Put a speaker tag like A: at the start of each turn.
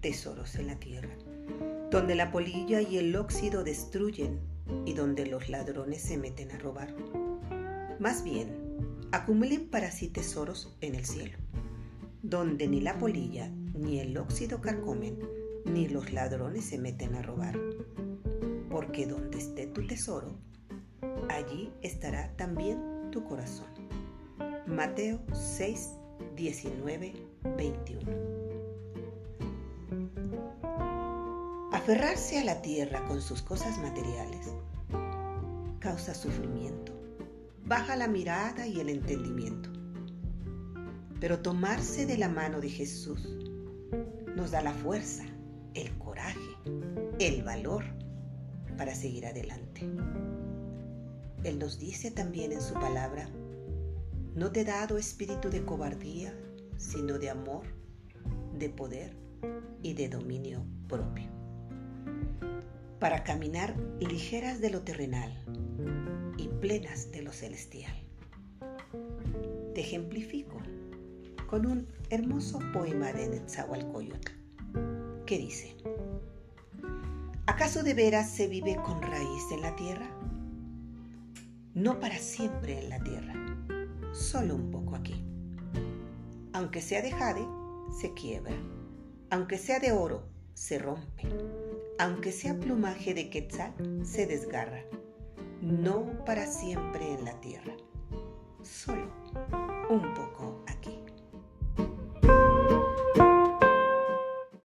A: tesoros en la tierra, donde la polilla y el óxido destruyen y donde los ladrones se meten a robar. Más bien, acumulen para sí tesoros en el cielo, donde ni la polilla ni el óxido carcomen, ni los ladrones se meten a robar. Porque donde esté tu tesoro, allí estará también tu corazón. Mateo 6, 19, 21. Aferrarse a la tierra con sus cosas materiales causa sufrimiento, baja la mirada y el entendimiento. Pero tomarse de la mano de Jesús nos da la fuerza, el coraje, el valor para seguir adelante. Él nos dice también en su palabra, no te he dado espíritu de cobardía, sino de amor, de poder y de dominio propio. Para caminar ligeras de lo terrenal y plenas de lo celestial. Te ejemplifico con un hermoso poema de Netzahualcoyotl que dice: ¿Acaso de veras se vive con raíz en la tierra? no para siempre en la tierra, solo un poco aquí. Aunque sea de jade, se quiebra. Aunque sea de oro, se rompe. Aunque sea plumaje de quetzal, se desgarra. No para siempre en la tierra, solo un poco